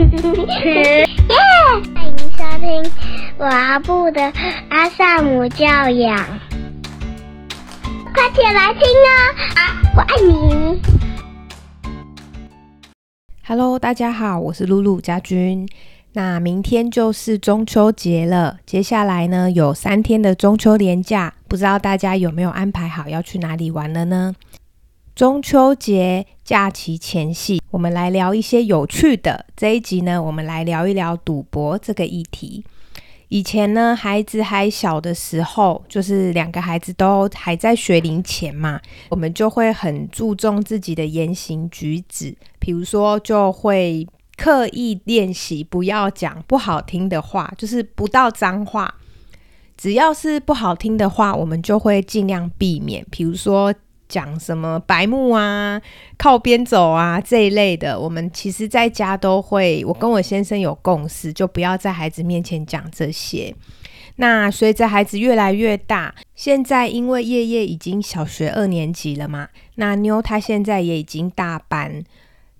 欢迎收听阿布的阿萨姆教养，快起来听啊！我爱你。Hello，大家好，我是露露家君。那明天就是中秋节了，接下来呢有三天的中秋连假，不知道大家有没有安排好要去哪里玩了呢？中秋节假期前夕，我们来聊一些有趣的。这一集呢，我们来聊一聊赌博这个议题。以前呢，孩子还小的时候，就是两个孩子都还在学龄前嘛，我们就会很注重自己的言行举止，比如说就会。刻意练习不要讲不好听的话，就是不到脏话。只要是不好听的话，我们就会尽量避免。比如说讲什么白目啊、靠边走啊这一类的，我们其实在家都会。我跟我先生有共识，就不要在孩子面前讲这些。那随着孩子越来越大，现在因为叶叶已经小学二年级了嘛，那妞她现在也已经大班。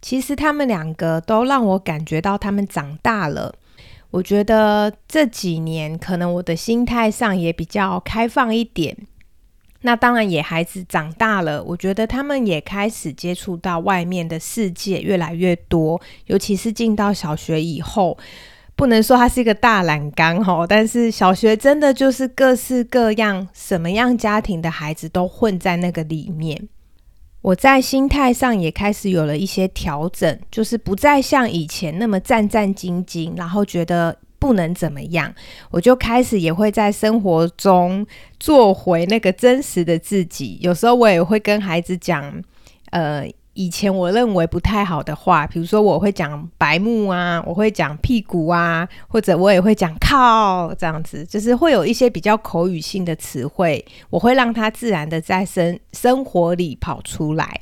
其实他们两个都让我感觉到他们长大了。我觉得这几年可能我的心态上也比较开放一点。那当然也孩子长大了，我觉得他们也开始接触到外面的世界越来越多。尤其是进到小学以后，不能说它是一个大染缸哦，但是小学真的就是各式各样、什么样家庭的孩子都混在那个里面。我在心态上也开始有了一些调整，就是不再像以前那么战战兢兢，然后觉得不能怎么样。我就开始也会在生活中做回那个真实的自己。有时候我也会跟孩子讲，呃。以前我认为不太好的话，比如说我会讲白目啊，我会讲屁股啊，或者我也会讲靠这样子，就是会有一些比较口语性的词汇，我会让他自然的在生生活里跑出来。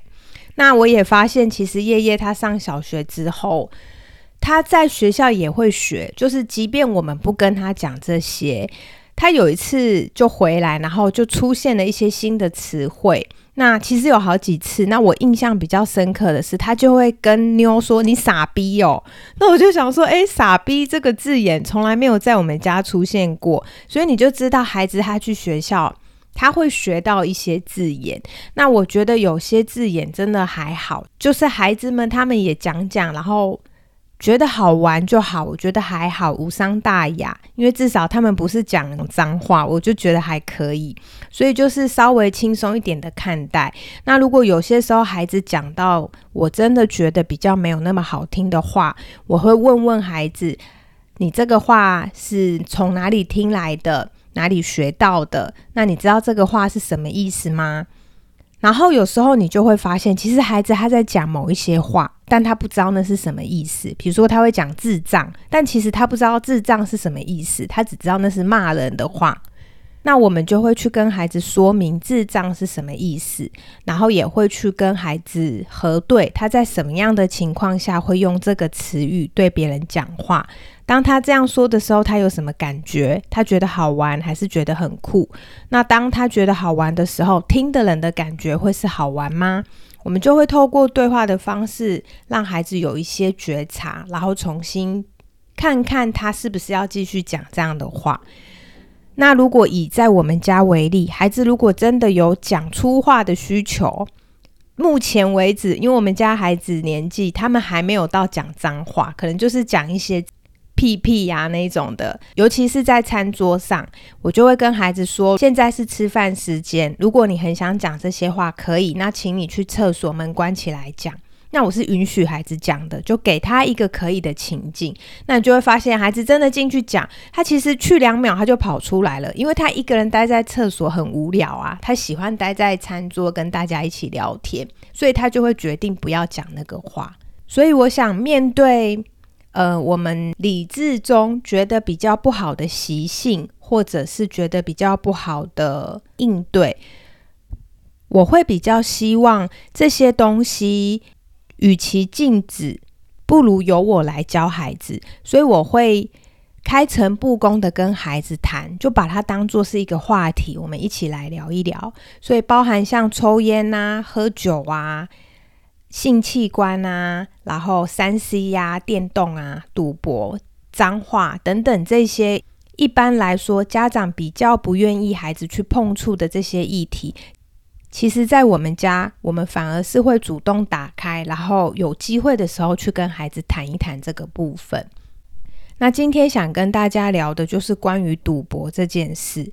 那我也发现，其实夜夜他上小学之后，他在学校也会学，就是即便我们不跟他讲这些，他有一次就回来，然后就出现了一些新的词汇。那其实有好几次，那我印象比较深刻的是，他就会跟妞说：“你傻逼哦。”那我就想说：“哎，傻逼这个字眼从来没有在我们家出现过。”所以你就知道，孩子他去学校，他会学到一些字眼。那我觉得有些字眼真的还好，就是孩子们他们也讲讲，然后。觉得好玩就好，我觉得还好，无伤大雅。因为至少他们不是讲脏话，我就觉得还可以。所以就是稍微轻松一点的看待。那如果有些时候孩子讲到我真的觉得比较没有那么好听的话，我会问问孩子：“你这个话是从哪里听来的？哪里学到的？那你知道这个话是什么意思吗？”然后有时候你就会发现，其实孩子他在讲某一些话，但他不知道那是什么意思。比如说他会讲智障，但其实他不知道智障是什么意思，他只知道那是骂人的话。那我们就会去跟孩子说明智障是什么意思，然后也会去跟孩子核对他在什么样的情况下会用这个词语对别人讲话。当他这样说的时候，他有什么感觉？他觉得好玩还是觉得很酷？那当他觉得好玩的时候，听的人的感觉会是好玩吗？我们就会透过对话的方式，让孩子有一些觉察，然后重新看看他是不是要继续讲这样的话。那如果以在我们家为例，孩子如果真的有讲粗话的需求，目前为止，因为我们家孩子年纪，他们还没有到讲脏话，可能就是讲一些屁屁呀那种的。尤其是在餐桌上，我就会跟孩子说：现在是吃饭时间，如果你很想讲这些话，可以，那请你去厕所门关起来讲。那我是允许孩子讲的，就给他一个可以的情境。那你就会发现，孩子真的进去讲，他其实去两秒他就跑出来了，因为他一个人待在厕所很无聊啊，他喜欢待在餐桌跟大家一起聊天，所以他就会决定不要讲那个话。所以我想面对呃我们理智中觉得比较不好的习性，或者是觉得比较不好的应对，我会比较希望这些东西。与其禁止，不如由我来教孩子。所以我会开诚布公的跟孩子谈，就把它当做是一个话题，我们一起来聊一聊。所以包含像抽烟呐、喝酒啊，性器官啊，然后三 C 呀、电动啊、赌博、脏话等等这些，一般来说家长比较不愿意孩子去碰触的这些议题，其实，在我们家，我们反而是会主动打开，然后有机会的时候去跟孩子谈一谈这个部分。那今天想跟大家聊的就是关于赌博这件事。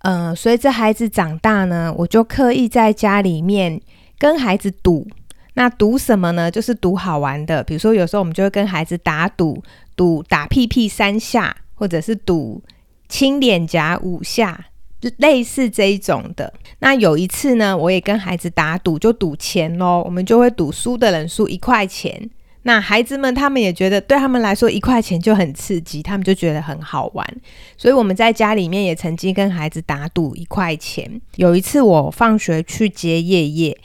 嗯，随着孩子长大呢，我就刻意在家里面跟孩子赌。那赌什么呢？就是赌好玩的，比如说有时候我们就会跟孩子打赌，赌打屁屁三下，或者是赌亲脸颊五下，类似这一种的。那有一次呢，我也跟孩子打赌，就赌钱喽。我们就会赌输的人输一块钱。那孩子们他们也觉得，对他们来说一块钱就很刺激，他们就觉得很好玩。所以我们在家里面也曾经跟孩子打赌一块钱。有一次我放学去接夜夜，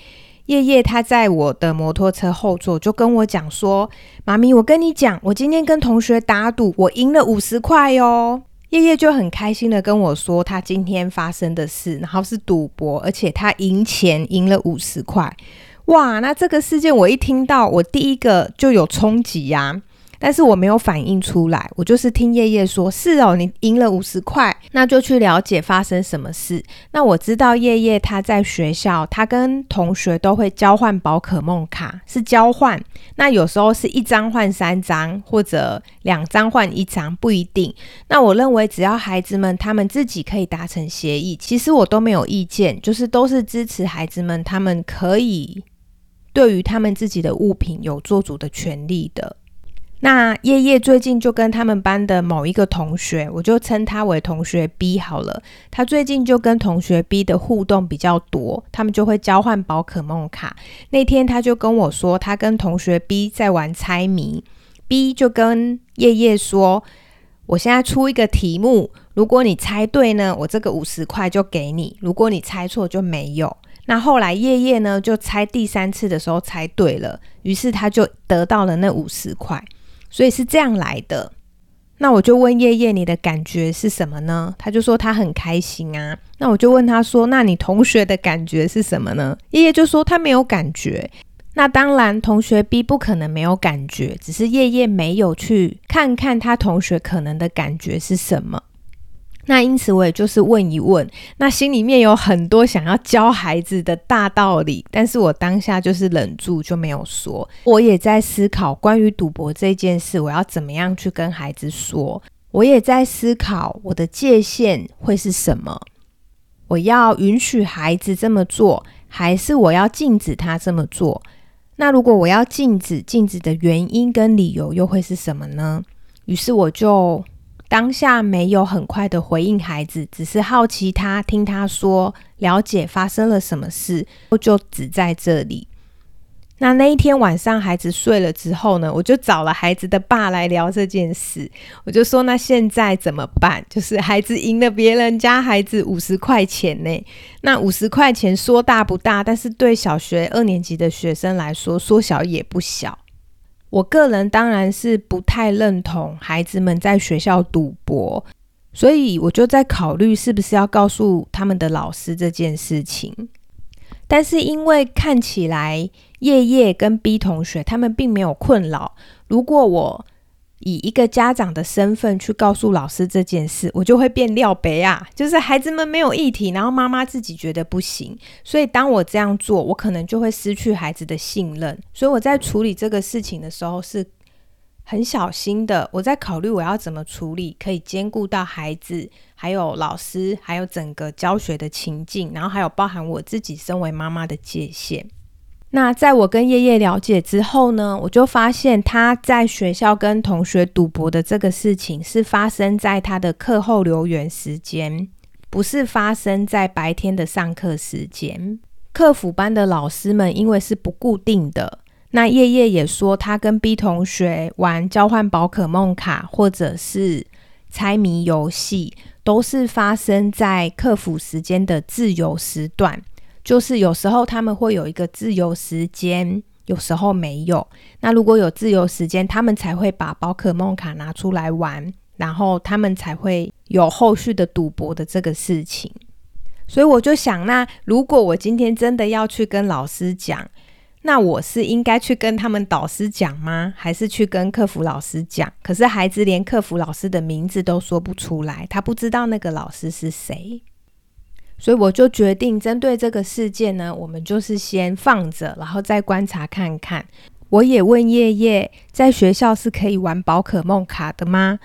夜夜他在我的摩托车后座就跟我讲说：“妈咪，我跟你讲，我今天跟同学打赌，我赢了五十块哦。”叶叶就很开心的跟我说他今天发生的事，然后是赌博，而且他赢钱赢了五十块。哇，那这个事件我一听到，我第一个就有冲击呀。但是我没有反应出来，我就是听叶叶说，是哦，你赢了五十块，那就去了解发生什么事。那我知道叶叶他在学校，他跟同学都会交换宝可梦卡，是交换。那有时候是一张换三张，或者两张换一张，不一定。那我认为只要孩子们他们自己可以达成协议，其实我都没有意见，就是都是支持孩子们他们可以对于他们自己的物品有做主的权利的。那叶叶最近就跟他们班的某一个同学，我就称他为同学 B 好了。他最近就跟同学 B 的互动比较多，他们就会交换宝可梦卡。那天他就跟我说，他跟同学 B 在玩猜谜，B 就跟叶叶说：“我现在出一个题目，如果你猜对呢，我这个五十块就给你；如果你猜错就没有。”那后来叶叶呢，就猜第三次的时候猜对了，于是他就得到了那五十块。所以是这样来的，那我就问叶叶，你的感觉是什么呢？他就说他很开心啊。那我就问他说，那你同学的感觉是什么呢？叶叶就说他没有感觉。那当然，同学 B 不可能没有感觉，只是叶叶没有去看看他同学可能的感觉是什么。那因此，我也就是问一问，那心里面有很多想要教孩子的大道理，但是我当下就是忍住就没有说。我也在思考关于赌博这件事，我要怎么样去跟孩子说。我也在思考我的界限会是什么。我要允许孩子这么做，还是我要禁止他这么做？那如果我要禁止，禁止的原因跟理由又会是什么呢？于是我就。当下没有很快的回应孩子，只是好奇他，听他说，了解发生了什么事，就只在这里。那那一天晚上，孩子睡了之后呢，我就找了孩子的爸来聊这件事。我就说，那现在怎么办？就是孩子赢了别人家孩子五十块钱呢。那五十块钱说大不大，但是对小学二年级的学生来说，说小也不小。我个人当然是不太认同孩子们在学校赌博，所以我就在考虑是不是要告诉他们的老师这件事情。但是因为看起来叶叶跟 B 同学他们并没有困扰，如果我。以一个家长的身份去告诉老师这件事，我就会变料杯啊！就是孩子们没有议题，然后妈妈自己觉得不行，所以当我这样做，我可能就会失去孩子的信任。所以我在处理这个事情的时候是很小心的。我在考虑我要怎么处理，可以兼顾到孩子、还有老师、还有整个教学的情境，然后还有包含我自己身为妈妈的界限。那在我跟叶叶了解之后呢，我就发现他在学校跟同学赌博的这个事情是发生在他的课后留园时间，不是发生在白天的上课时间。客服班的老师们因为是不固定的，那叶叶也说他跟 B 同学玩交换宝可梦卡或者是猜谜游戏，都是发生在客服时间的自由时段。就是有时候他们会有一个自由时间，有时候没有。那如果有自由时间，他们才会把宝可梦卡拿出来玩，然后他们才会有后续的赌博的这个事情。所以我就想，那如果我今天真的要去跟老师讲，那我是应该去跟他们导师讲吗？还是去跟客服老师讲？可是孩子连客服老师的名字都说不出来，他不知道那个老师是谁。所以我就决定针对这个事件呢，我们就是先放着，然后再观察看看。我也问叶叶，在学校是可以玩宝可梦卡的吗？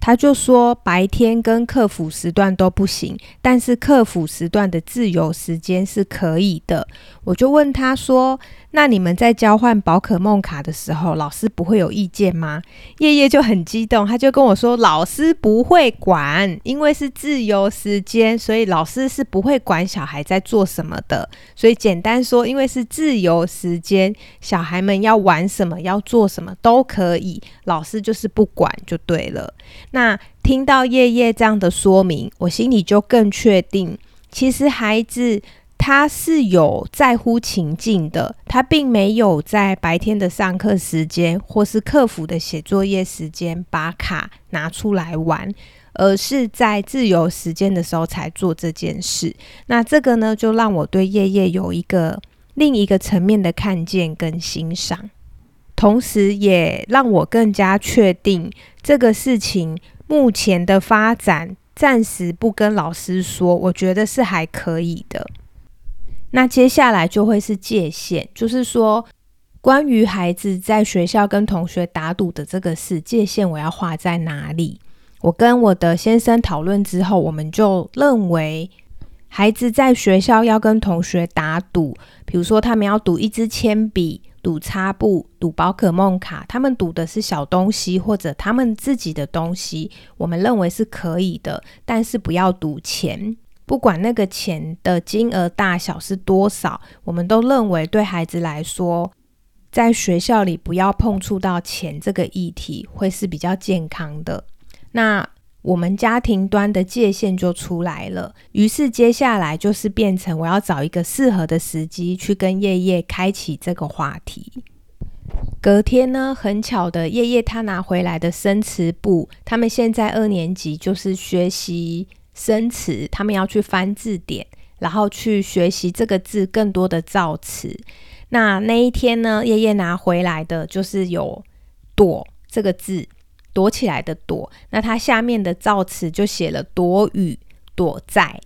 他就说白天跟客服时段都不行，但是客服时段的自由时间是可以的。我就问他说：“那你们在交换宝可梦卡的时候，老师不会有意见吗？”叶叶就很激动，他就跟我说：“老师不会管，因为是自由时间，所以老师是不会管小孩在做什么的。所以简单说，因为是自由时间，小孩们要玩什么、要做什么都可以，老师就是不管就对了。”那听到叶叶这样的说明，我心里就更确定，其实孩子他是有在乎情境的，他并没有在白天的上课时间或是客服的写作业时间把卡拿出来玩，而是在自由时间的时候才做这件事。那这个呢，就让我对叶叶有一个另一个层面的看见跟欣赏。同时，也让我更加确定这个事情目前的发展，暂时不跟老师说，我觉得是还可以的。那接下来就会是界限，就是说，关于孩子在学校跟同学打赌的这个事，界限我要画在哪里？我跟我的先生讨论之后，我们就认为，孩子在学校要跟同学打赌，比如说他们要赌一支铅笔。赌擦布、赌宝可梦卡，他们赌的是小东西或者他们自己的东西，我们认为是可以的，但是不要赌钱，不管那个钱的金额大小是多少，我们都认为对孩子来说，在学校里不要碰触到钱这个议题，会是比较健康的。那。我们家庭端的界限就出来了，于是接下来就是变成我要找一个适合的时机去跟叶叶开启这个话题。隔天呢，很巧的，叶叶他拿回来的生词簿，他们现在二年级就是学习生词，他们要去翻字典，然后去学习这个字更多的造词。那那一天呢，叶叶拿回来的就是有“躲”这个字。躲起来的躲，那它下面的造词就写了躲雨、躲在。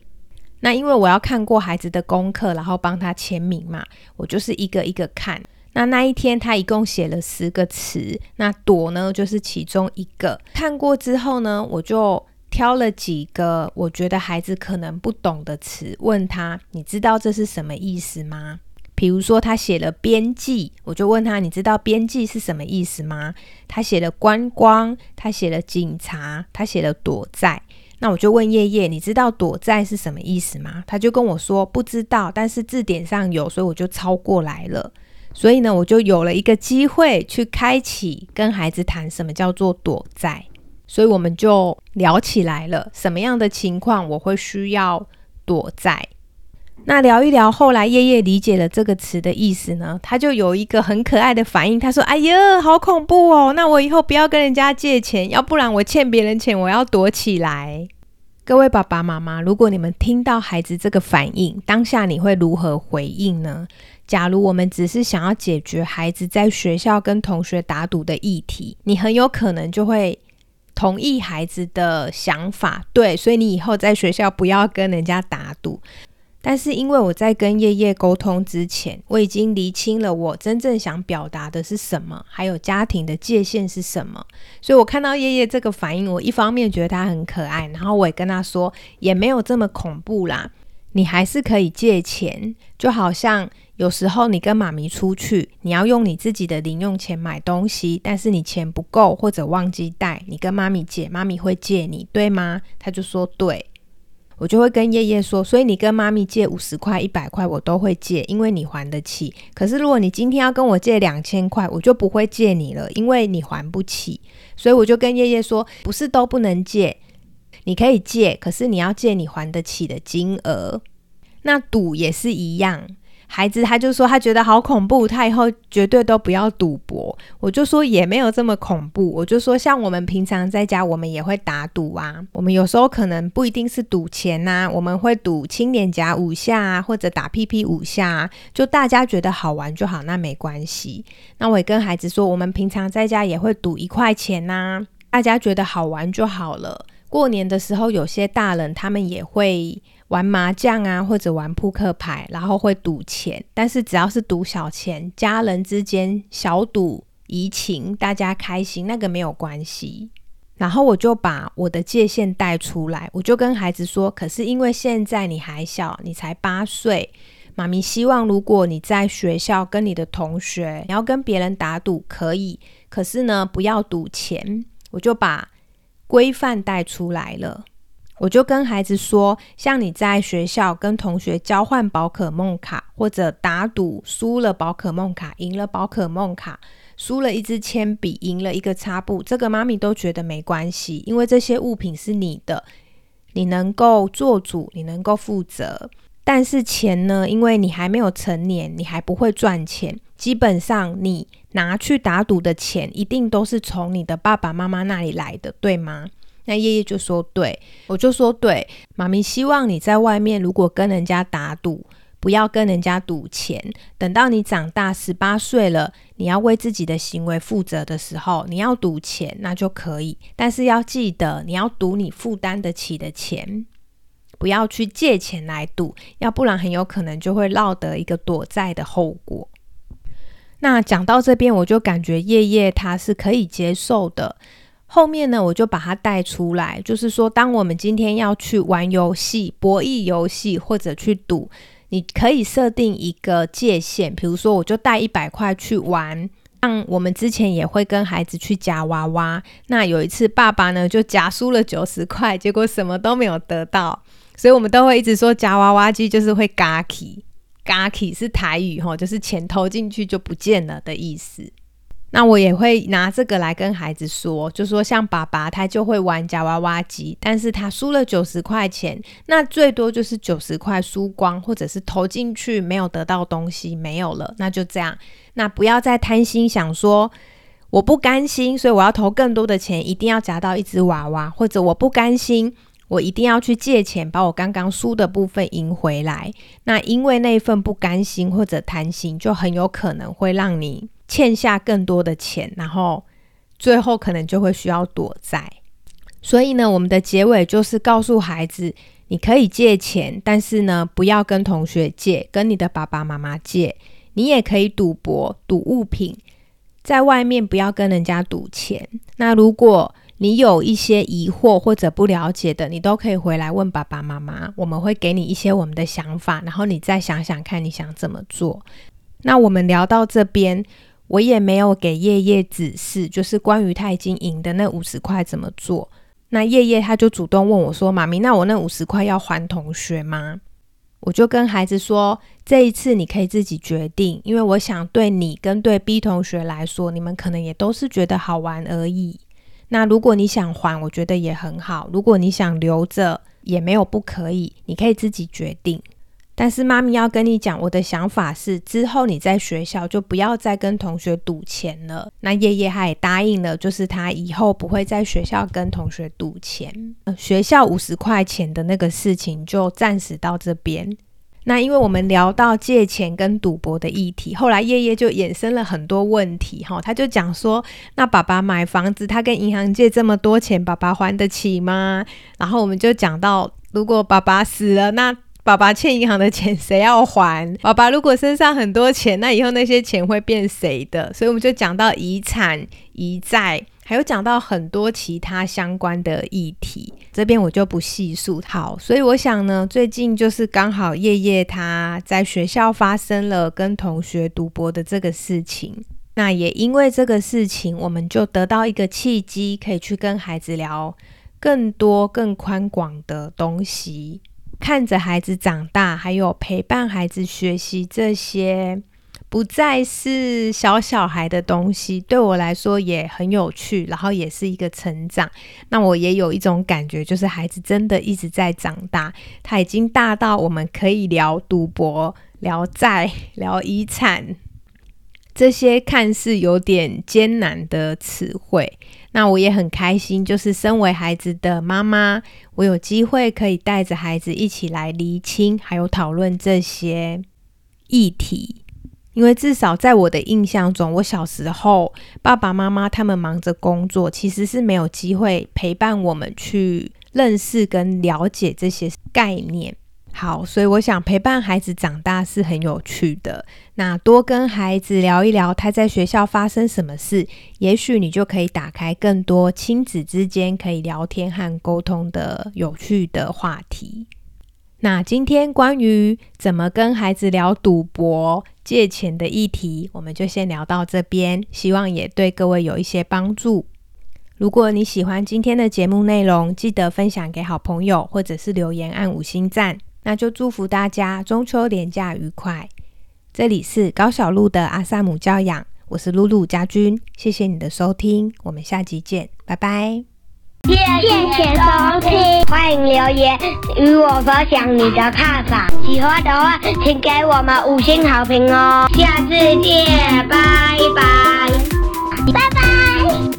那因为我要看过孩子的功课，然后帮他签名嘛，我就是一个一个看。那那一天他一共写了十个词，那躲呢就是其中一个。看过之后呢，我就挑了几个我觉得孩子可能不懂的词，问他：你知道这是什么意思吗？比如说，他写了边际，我就问他：“你知道边际是什么意思吗？”他写了观光，他写了警察，他写了躲债。那我就问叶叶：“你知道躲债是什么意思吗？”他就跟我说：“不知道，但是字典上有，所以我就抄过来了。”所以呢，我就有了一个机会去开启跟孩子谈什么叫做躲债。所以我们就聊起来了，什么样的情况我会需要躲在。那聊一聊，后来叶叶理解了这个词的意思呢，他就有一个很可爱的反应，他说：“哎呀，好恐怖哦！那我以后不要跟人家借钱，要不然我欠别人钱，我要躲起来。”各位爸爸妈妈，如果你们听到孩子这个反应，当下你会如何回应呢？假如我们只是想要解决孩子在学校跟同学打赌的议题，你很有可能就会同意孩子的想法，对，所以你以后在学校不要跟人家打赌。但是因为我在跟叶叶沟通之前，我已经厘清了我真正想表达的是什么，还有家庭的界限是什么。所以我看到叶叶这个反应，我一方面觉得他很可爱，然后我也跟他说，也没有这么恐怖啦，你还是可以借钱，就好像有时候你跟妈咪出去，你要用你自己的零用钱买东西，但是你钱不够或者忘记带，你跟妈咪借，妈咪会借你，对吗？他就说对。我就会跟叶叶说，所以你跟妈咪借五十块、一百块，我都会借，因为你还得起。可是如果你今天要跟我借两千块，我就不会借你了，因为你还不起。所以我就跟叶叶说，不是都不能借，你可以借，可是你要借你还得起的金额。那赌也是一样。孩子他就说他觉得好恐怖，他以后绝对都不要赌博。我就说也没有这么恐怖，我就说像我们平常在家，我们也会打赌啊。我们有时候可能不一定是赌钱呐，我们会赌亲脸颊五下啊，或者打屁屁五下，啊就大家觉得好玩就好，那没关系。那我也跟孩子说，我们平常在家也会赌一块钱呐，大家觉得好玩就好了。过年的时候，有些大人他们也会。玩麻将啊，或者玩扑克牌，然后会赌钱。但是只要是赌小钱，家人之间小赌怡情，大家开心，那个没有关系。然后我就把我的界限带出来，我就跟孩子说：，可是因为现在你还小，你才八岁，妈咪希望如果你在学校跟你的同学，你要跟别人打赌可以，可是呢，不要赌钱。我就把规范带出来了。我就跟孩子说，像你在学校跟同学交换宝可梦卡，或者打赌输了宝可梦卡，赢了宝可梦卡，输了一支铅笔，赢了一个擦布，这个妈咪都觉得没关系，因为这些物品是你的，你能够做主，你能够负责。但是钱呢？因为你还没有成年，你还不会赚钱，基本上你拿去打赌的钱，一定都是从你的爸爸妈妈那里来的，对吗？那叶叶就说：“对，我就说对，妈咪希望你在外面如果跟人家打赌，不要跟人家赌钱。等到你长大十八岁了，你要为自己的行为负责的时候，你要赌钱那就可以，但是要记得你要赌你负担得起的钱，不要去借钱来赌，要不然很有可能就会落得一个躲债的后果。那讲到这边，我就感觉叶叶他是可以接受的。”后面呢，我就把它带出来，就是说，当我们今天要去玩游戏、博弈游戏或者去赌，你可以设定一个界限，比如说，我就带一百块去玩。像我们之前也会跟孩子去夹娃娃，那有一次爸爸呢就夹输了九十块，结果什么都没有得到，所以我们都会一直说夹娃娃机就是会嘎起，嘎起是台语吼，就是钱投进去就不见了的意思。那我也会拿这个来跟孩子说，就说像爸爸他就会玩夹娃娃机，但是他输了九十块钱，那最多就是九十块输光，或者是投进去没有得到东西没有了，那就这样。那不要再贪心想说我不甘心，所以我要投更多的钱，一定要夹到一只娃娃，或者我不甘心，我一定要去借钱把我刚刚输的部分赢回来。那因为那份不甘心或者贪心，就很有可能会让你。欠下更多的钱，然后最后可能就会需要躲债。所以呢，我们的结尾就是告诉孩子，你可以借钱，但是呢，不要跟同学借，跟你的爸爸妈妈借。你也可以赌博、赌物品，在外面不要跟人家赌钱。那如果你有一些疑惑或者不了解的，你都可以回来问爸爸妈妈，我们会给你一些我们的想法，然后你再想想看你想怎么做。那我们聊到这边。我也没有给叶叶指示，就是关于他已经赢的那五十块怎么做。那叶叶他就主动问我说：“妈咪，那我那五十块要还同学吗？”我就跟孩子说：“这一次你可以自己决定，因为我想对你跟对 B 同学来说，你们可能也都是觉得好玩而已。那如果你想还，我觉得也很好；如果你想留着，也没有不可以，你可以自己决定。”但是妈咪要跟你讲，我的想法是，之后你在学校就不要再跟同学赌钱了。那叶叶他也答应了，就是他以后不会在学校跟同学赌钱。学校五十块钱的那个事情就暂时到这边。那因为我们聊到借钱跟赌博的议题，后来叶叶就衍生了很多问题哈。他就讲说，那爸爸买房子，他跟银行借这么多钱，爸爸还得起吗？然后我们就讲到，如果爸爸死了，那爸爸欠银行的钱谁要还？爸爸如果身上很多钱，那以后那些钱会变谁的？所以我们就讲到遗产、遗债，还有讲到很多其他相关的议题。这边我就不细数。好，所以我想呢，最近就是刚好叶叶他在学校发生了跟同学赌博的这个事情，那也因为这个事情，我们就得到一个契机，可以去跟孩子聊更多、更宽广的东西。看着孩子长大，还有陪伴孩子学习这些不再是小小孩的东西，对我来说也很有趣，然后也是一个成长。那我也有一种感觉，就是孩子真的一直在长大，他已经大到我们可以聊赌博、聊债、聊遗产这些看似有点艰难的词汇。那我也很开心，就是身为孩子的妈妈，我有机会可以带着孩子一起来厘清，还有讨论这些议题。因为至少在我的印象中，我小时候爸爸妈妈他们忙着工作，其实是没有机会陪伴我们去认识跟了解这些概念。好，所以我想陪伴孩子长大是很有趣的。那多跟孩子聊一聊他在学校发生什么事，也许你就可以打开更多亲子之间可以聊天和沟通的有趣的话题。那今天关于怎么跟孩子聊赌博、借钱的议题，我们就先聊到这边，希望也对各位有一些帮助。如果你喜欢今天的节目内容，记得分享给好朋友，或者是留言按五星赞。那就祝福大家中秋连假愉快。这里是高小鹿的阿萨姆教养，我是露露家君，谢谢你的收听，我们下集见，拜拜。谢谢收听，欢迎留言与我分享你的看法。喜欢的话，请给我们五星好评哦。下次见，拜拜，拜拜。